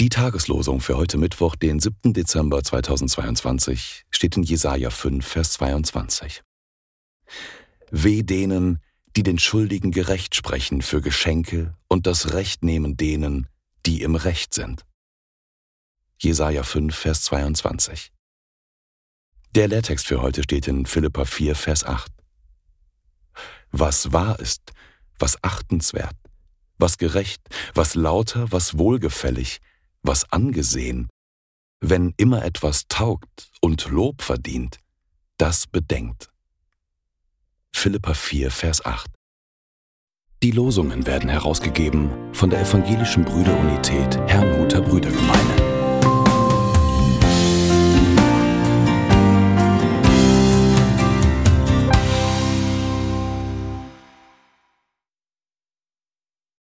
Die Tageslosung für heute Mittwoch, den 7. Dezember 2022, steht in Jesaja 5, Vers 22. Weh denen, die den Schuldigen gerecht sprechen für Geschenke und das Recht nehmen denen, die im Recht sind. Jesaja 5, Vers 22. Der Lehrtext für heute steht in Philippa 4, Vers 8. Was wahr ist, was achtenswert, was gerecht, was lauter, was wohlgefällig, was angesehen, wenn immer etwas taugt und Lob verdient, das bedenkt. Philippa 4, Vers 8. Die Losungen werden herausgegeben von der Evangelischen Brüderunität Herrnhuter Brüder.